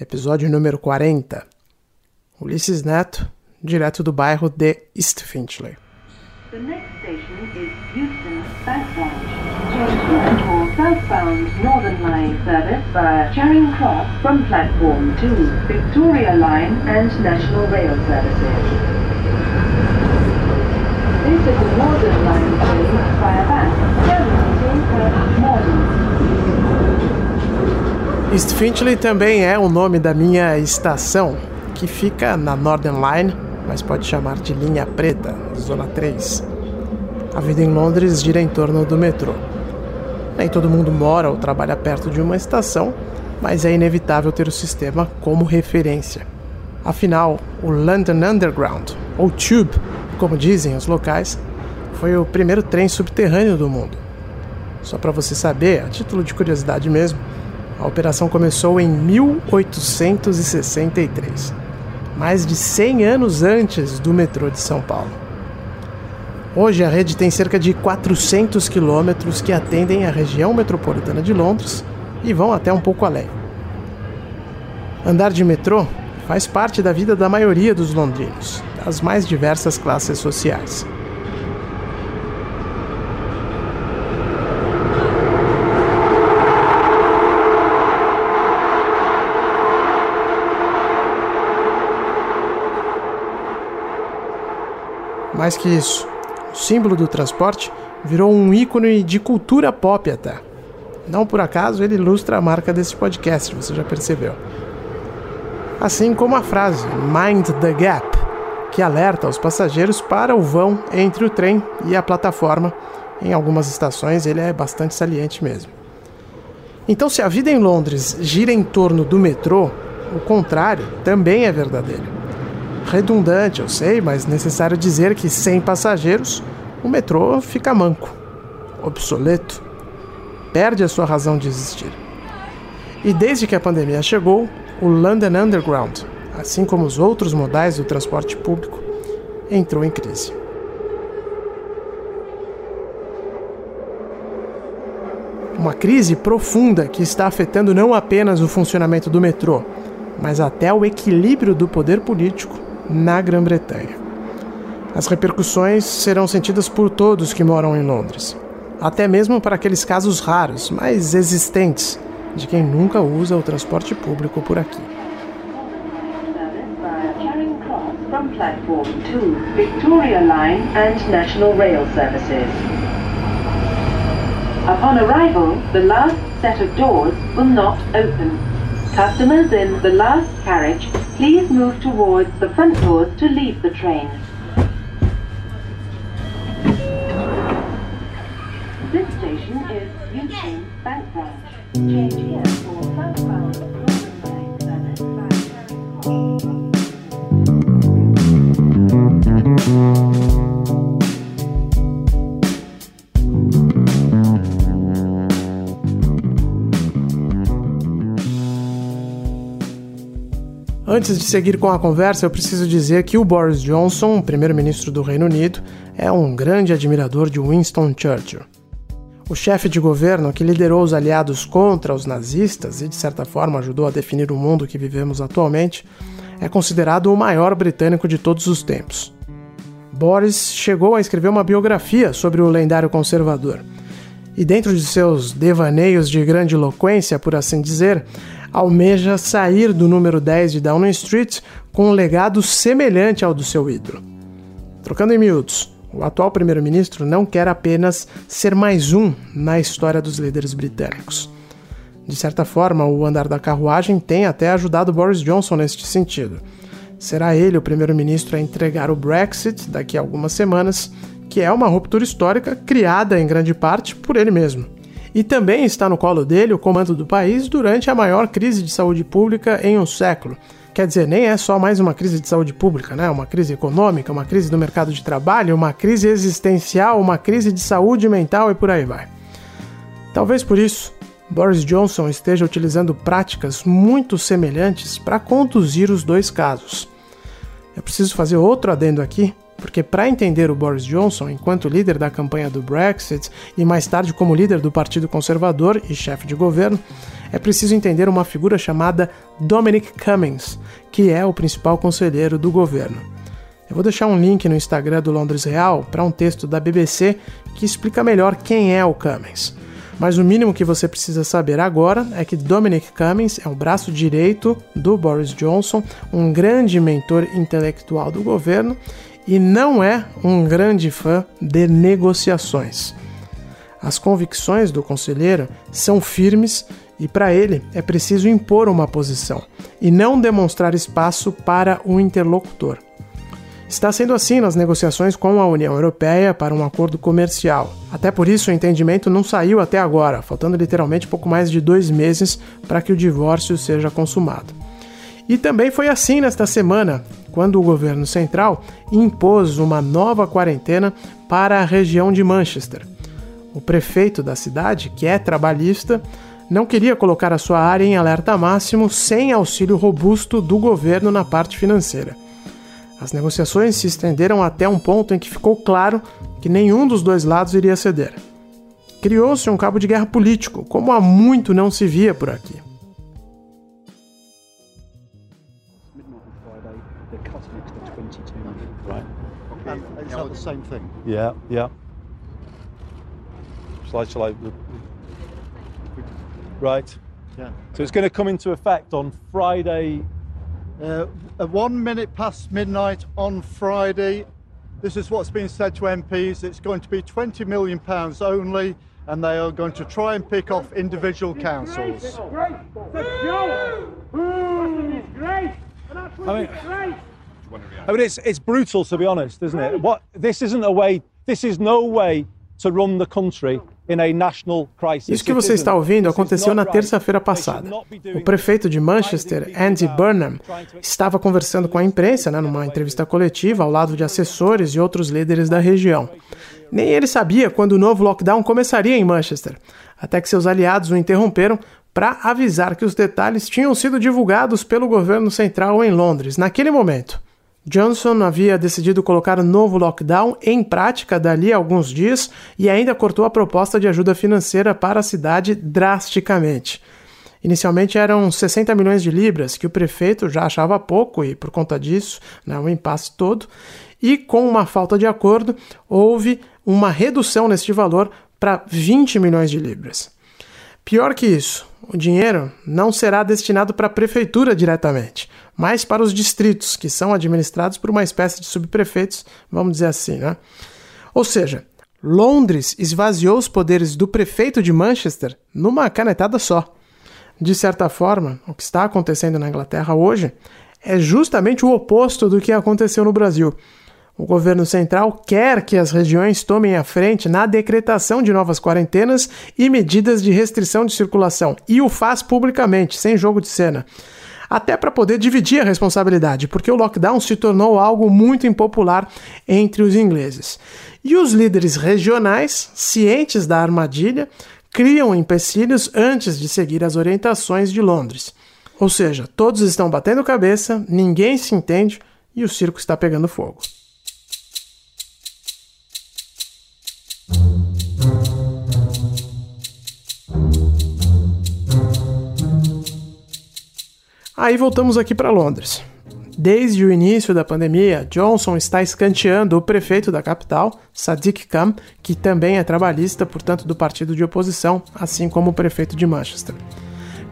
Episódio número 40. Ulisses Neto, direto do bairro de East Finchley. The next station is Houston Change southbound Northern Line service via Charing Cross from platform 2, Victoria Line and National Rail services. This is the Northern Line train via Bath, East Finchley também é o nome da minha estação, que fica na Northern Line, mas pode chamar de linha preta, zona 3. A vida em Londres gira em torno do metrô. Nem todo mundo mora ou trabalha perto de uma estação, mas é inevitável ter o sistema como referência. Afinal, o London Underground, ou Tube, como dizem os locais, foi o primeiro trem subterrâneo do mundo. Só para você saber, a título de curiosidade mesmo, a operação começou em 1863, mais de 100 anos antes do metrô de São Paulo. Hoje a rede tem cerca de 400 quilômetros que atendem a região metropolitana de Londres e vão até um pouco além. Andar de metrô faz parte da vida da maioria dos londrinos, das mais diversas classes sociais. Mais que isso, o símbolo do transporte virou um ícone de cultura pop até. Não por acaso ele ilustra a marca desse podcast, você já percebeu. Assim como a frase Mind the Gap, que alerta os passageiros para o vão entre o trem e a plataforma. Em algumas estações ele é bastante saliente mesmo. Então, se a vida em Londres gira em torno do metrô, o contrário também é verdadeiro. Redundante, eu sei, mas necessário dizer que sem passageiros, o metrô fica manco, obsoleto, perde a sua razão de existir. E desde que a pandemia chegou, o London Underground, assim como os outros modais do transporte público, entrou em crise. Uma crise profunda que está afetando não apenas o funcionamento do metrô, mas até o equilíbrio do poder político na Grã-Bretanha. As repercussões serão sentidas por todos que moram em Londres, até mesmo para aqueles casos raros, mas existentes, de quem nunca usa o transporte público por aqui. Upon arrival, the last set of doors will not open. Customers in the last carriage, please move towards the front doors to leave the train. This station is Euston Bank Branch. Change here for southbound Antes de seguir com a conversa, eu preciso dizer que o Boris Johnson, primeiro-ministro do Reino Unido, é um grande admirador de Winston Churchill. O chefe de governo que liderou os aliados contra os nazistas e, de certa forma, ajudou a definir o mundo que vivemos atualmente, é considerado o maior britânico de todos os tempos. Boris chegou a escrever uma biografia sobre o lendário conservador. E dentro de seus devaneios de grande eloquência, por assim dizer, almeja sair do número 10 de Downing Street com um legado semelhante ao do seu ídolo. Trocando em miúdos, o atual primeiro-ministro não quer apenas ser mais um na história dos líderes britânicos. De certa forma, o andar da carruagem tem até ajudado Boris Johnson neste sentido. Será ele o primeiro-ministro a entregar o Brexit daqui a algumas semanas, que é uma ruptura histórica criada em grande parte por ele mesmo. E também está no colo dele o comando do país durante a maior crise de saúde pública em um século. Quer dizer, nem é só mais uma crise de saúde pública, né? Uma crise econômica, uma crise do mercado de trabalho, uma crise existencial, uma crise de saúde mental e por aí vai. Talvez por isso, Boris Johnson esteja utilizando práticas muito semelhantes para conduzir os dois casos. Eu preciso fazer outro adendo aqui, porque para entender o Boris Johnson enquanto líder da campanha do Brexit e mais tarde como líder do Partido Conservador e chefe de governo, é preciso entender uma figura chamada Dominic Cummings, que é o principal conselheiro do governo. Eu vou deixar um link no Instagram do Londres Real para um texto da BBC que explica melhor quem é o Cummings. Mas o mínimo que você precisa saber agora é que Dominic Cummings é o braço direito do Boris Johnson, um grande mentor intelectual do governo e não é um grande fã de negociações. As convicções do conselheiro são firmes e para ele é preciso impor uma posição e não demonstrar espaço para o interlocutor. Está sendo assim nas negociações com a União Europeia para um acordo comercial. Até por isso o entendimento não saiu até agora, faltando literalmente pouco mais de dois meses para que o divórcio seja consumado. E também foi assim nesta semana, quando o governo central impôs uma nova quarentena para a região de Manchester. O prefeito da cidade, que é trabalhista, não queria colocar a sua área em alerta máximo sem auxílio robusto do governo na parte financeira. As negociações se estenderam até um ponto em que ficou claro que nenhum dos dois lados iria ceder. Criou-se um cabo de guerra político, como há muito não se via por aqui. Yeah, yeah. Shall I, shall I... Right. Yeah. So it's going to come into effect on Friday Uh, at one minute past midnight on Friday, this is what's been said to MPs. It's going to be 20 million pounds only, and they are going to try and pick off individual councils. I mean, I mean, it's it's brutal to be honest, isn't it? What this isn't a way. This is no way to run the country Isso que você está ouvindo aconteceu na terça-feira passada. O prefeito de Manchester, Andy Burnham, estava conversando com a imprensa né, numa entrevista coletiva ao lado de assessores e outros líderes da região. Nem ele sabia quando o novo lockdown começaria em Manchester, até que seus aliados o interromperam para avisar que os detalhes tinham sido divulgados pelo governo central em Londres naquele momento. Johnson havia decidido colocar novo lockdown em prática dali a alguns dias e ainda cortou a proposta de ajuda financeira para a cidade drasticamente. Inicialmente eram 60 milhões de libras, que o prefeito já achava pouco e, por conta disso, né, o impasse todo. E com uma falta de acordo, houve uma redução neste valor para 20 milhões de libras. Pior que isso, o dinheiro não será destinado para a prefeitura diretamente, mas para os distritos, que são administrados por uma espécie de subprefeitos, vamos dizer assim, né? Ou seja, Londres esvaziou os poderes do prefeito de Manchester numa canetada só. De certa forma, o que está acontecendo na Inglaterra hoje é justamente o oposto do que aconteceu no Brasil. O governo central quer que as regiões tomem a frente na decretação de novas quarentenas e medidas de restrição de circulação, e o faz publicamente, sem jogo de cena. Até para poder dividir a responsabilidade, porque o lockdown se tornou algo muito impopular entre os ingleses. E os líderes regionais, cientes da armadilha, criam empecilhos antes de seguir as orientações de Londres. Ou seja, todos estão batendo cabeça, ninguém se entende e o circo está pegando fogo. Aí voltamos aqui para Londres. Desde o início da pandemia, Johnson está escanteando o prefeito da capital, Sadiq Khan, que também é trabalhista, portanto, do partido de oposição, assim como o prefeito de Manchester.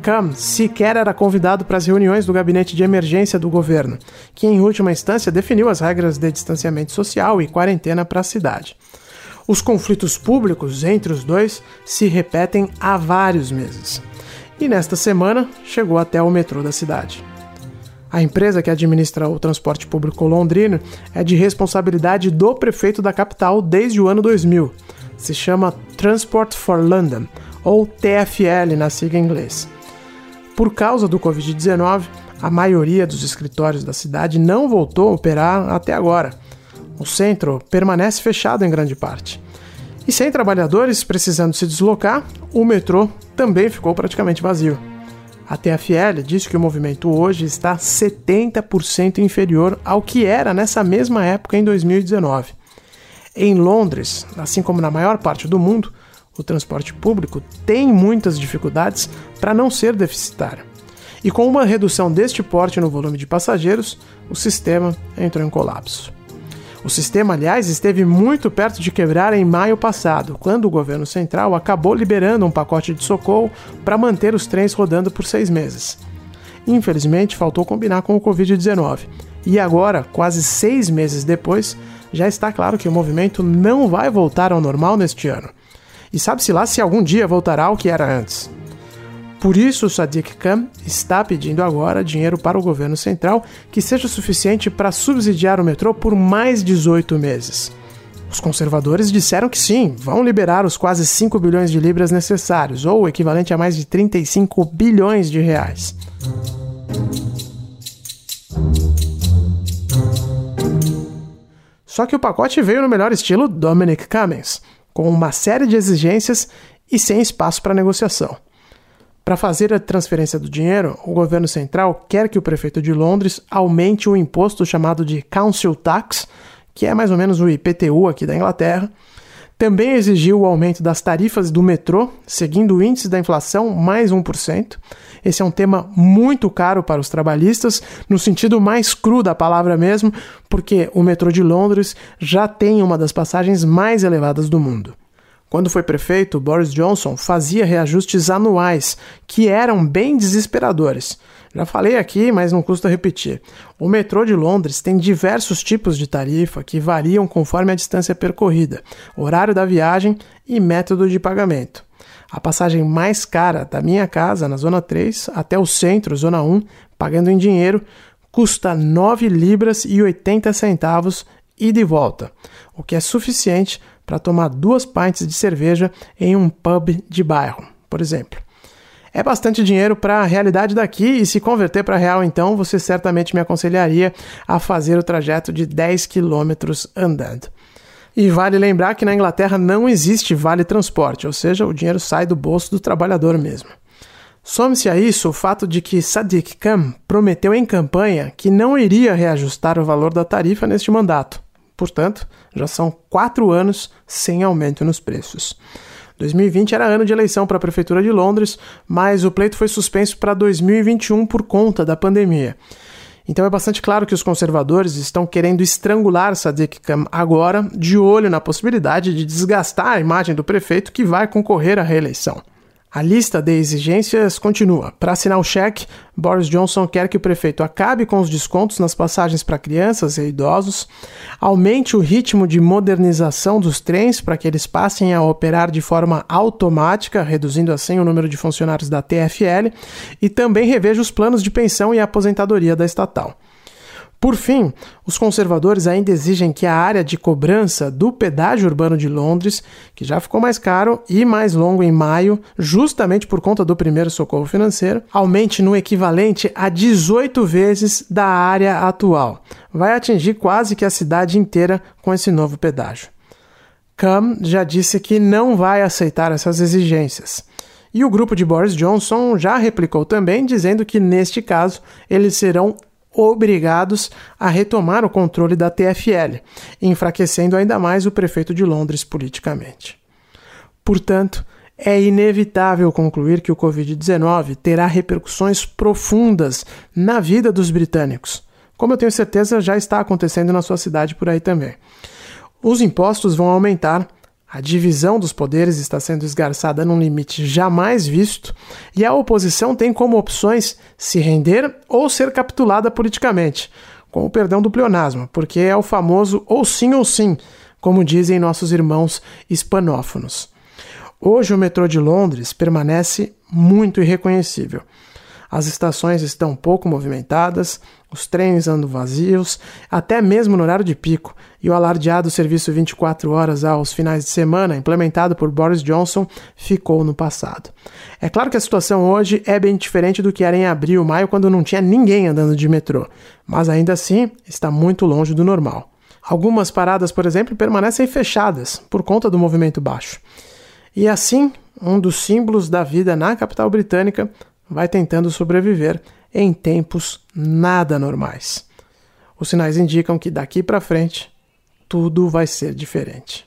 Khan sequer era convidado para as reuniões do gabinete de emergência do governo, que em última instância definiu as regras de distanciamento social e quarentena para a cidade. Os conflitos públicos entre os dois se repetem há vários meses e nesta semana chegou até o metrô da cidade. A empresa que administra o transporte público londrino é de responsabilidade do prefeito da capital desde o ano 2000. Se chama Transport for London, ou TFL na sigla em inglês. Por causa do Covid-19, a maioria dos escritórios da cidade não voltou a operar até agora. O centro permanece fechado em grande parte. E sem trabalhadores precisando se deslocar, o metrô também ficou praticamente vazio. A TFL diz que o movimento hoje está 70% inferior ao que era nessa mesma época em 2019. Em Londres, assim como na maior parte do mundo, o transporte público tem muitas dificuldades para não ser deficitário. E com uma redução deste porte no volume de passageiros, o sistema entrou em colapso. O sistema, aliás, esteve muito perto de quebrar em maio passado, quando o governo central acabou liberando um pacote de socorro para manter os trens rodando por seis meses. Infelizmente, faltou combinar com o Covid-19. E agora, quase seis meses depois, já está claro que o movimento não vai voltar ao normal neste ano. E sabe-se lá se algum dia voltará ao que era antes. Por isso, Sadiq Khan está pedindo agora dinheiro para o governo central que seja suficiente para subsidiar o metrô por mais 18 meses. Os conservadores disseram que sim, vão liberar os quase 5 bilhões de libras necessários, ou o equivalente a mais de 35 bilhões de reais. Só que o pacote veio no melhor estilo Dominic Cummings, com uma série de exigências e sem espaço para negociação. Para fazer a transferência do dinheiro, o governo central quer que o prefeito de Londres aumente o imposto chamado de Council Tax, que é mais ou menos o IPTU aqui da Inglaterra. Também exigiu o aumento das tarifas do metrô, seguindo o índice da inflação mais 1%. Esse é um tema muito caro para os trabalhistas, no sentido mais cru da palavra mesmo, porque o metrô de Londres já tem uma das passagens mais elevadas do mundo. Quando foi prefeito, Boris Johnson fazia reajustes anuais, que eram bem desesperadores. Já falei aqui, mas não custa repetir. O metrô de Londres tem diversos tipos de tarifa que variam conforme a distância percorrida, horário da viagem e método de pagamento. A passagem mais cara da minha casa, na Zona 3, até o centro, Zona 1, pagando em dinheiro, custa 9 libras e 80 centavos e de volta, o que é suficiente para tomar duas pints de cerveja em um pub de bairro, por exemplo. É bastante dinheiro para a realidade daqui e se converter para real, então você certamente me aconselharia a fazer o trajeto de 10 quilômetros andando. E vale lembrar que na Inglaterra não existe vale transporte, ou seja, o dinheiro sai do bolso do trabalhador mesmo. Some-se a isso o fato de que Sadiq Khan prometeu em campanha que não iria reajustar o valor da tarifa neste mandato. Portanto, já são quatro anos sem aumento nos preços. 2020 era ano de eleição para a Prefeitura de Londres, mas o pleito foi suspenso para 2021 por conta da pandemia. Então é bastante claro que os conservadores estão querendo estrangular Sadiq Khan agora, de olho na possibilidade de desgastar a imagem do prefeito que vai concorrer à reeleição. A lista de exigências continua. Para assinar o cheque, Boris Johnson quer que o prefeito acabe com os descontos nas passagens para crianças e idosos, aumente o ritmo de modernização dos trens para que eles passem a operar de forma automática, reduzindo assim o número de funcionários da TFL, e também reveja os planos de pensão e aposentadoria da estatal. Por fim, os conservadores ainda exigem que a área de cobrança do pedágio urbano de Londres, que já ficou mais caro e mais longo em maio, justamente por conta do primeiro socorro financeiro, aumente no equivalente a 18 vezes da área atual. Vai atingir quase que a cidade inteira com esse novo pedágio. Cam já disse que não vai aceitar essas exigências. E o grupo de Boris Johnson já replicou também, dizendo que neste caso eles serão obrigados a retomar o controle da TFL, enfraquecendo ainda mais o prefeito de Londres politicamente. Portanto, é inevitável concluir que o Covid-19 terá repercussões profundas na vida dos britânicos, como eu tenho certeza já está acontecendo na sua cidade por aí também. Os impostos vão aumentar a divisão dos poderes está sendo esgarçada num limite jamais visto e a oposição tem como opções se render ou ser capitulada politicamente, com o perdão do pleonasmo, porque é o famoso ou sim ou sim, como dizem nossos irmãos hispanófonos. Hoje o metrô de Londres permanece muito irreconhecível. As estações estão pouco movimentadas, os trens andam vazios, até mesmo no horário de pico, e o alardeado serviço 24 horas aos finais de semana, implementado por Boris Johnson, ficou no passado. É claro que a situação hoje é bem diferente do que era em abril, maio, quando não tinha ninguém andando de metrô, mas ainda assim está muito longe do normal. Algumas paradas, por exemplo, permanecem fechadas por conta do movimento baixo. E assim, um dos símbolos da vida na capital britânica vai tentando sobreviver em tempos nada normais. Os sinais indicam que daqui para frente tudo vai ser diferente.